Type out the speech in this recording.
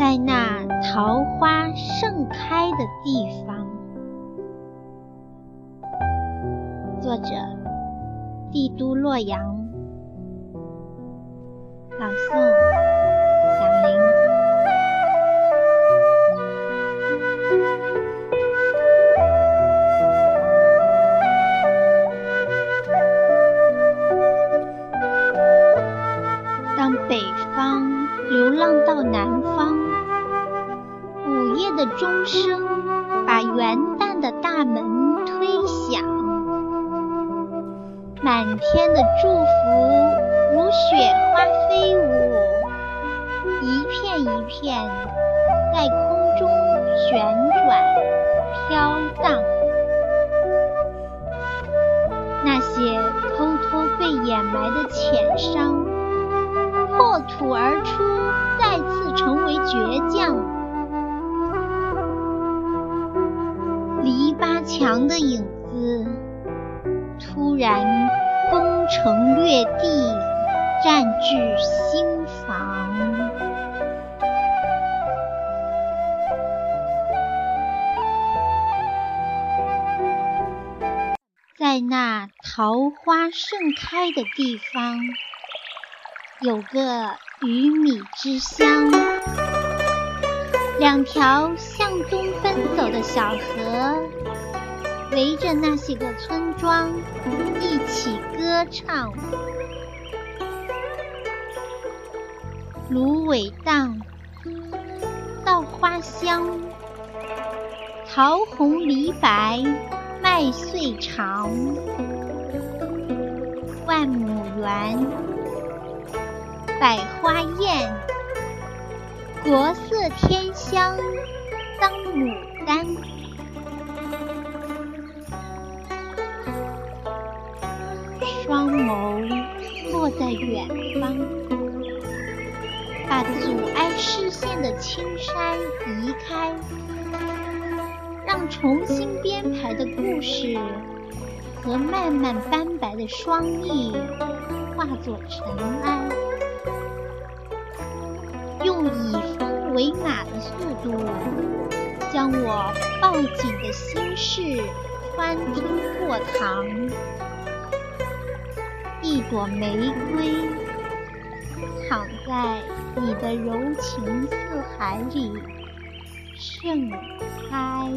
在那桃花盛开的地方。作者：帝都洛阳。朗诵：钟声把元旦的大门推响，满天的祝福如雪花飞舞，一片一片在空中旋转飘荡。那些偷偷被掩埋的浅伤。破土而出，再次成为倔强。墙的影子突然攻城略地，占据心房。在那桃花盛开的地方。有个鱼米之乡，两条向东奔走的小河，围着那些个村庄一起歌唱。芦苇荡，稻花香，桃红梨白，麦穗长，万亩园。百花艳，国色天香，当牡丹。眸落在远方，把阻碍视线的青山移开，让重新编排的故事和慢慢斑白的双翼化作尘埃。用以风为马的速度，将我抱紧的心事穿听过堂。一朵玫瑰躺在你的柔情似海里盛开。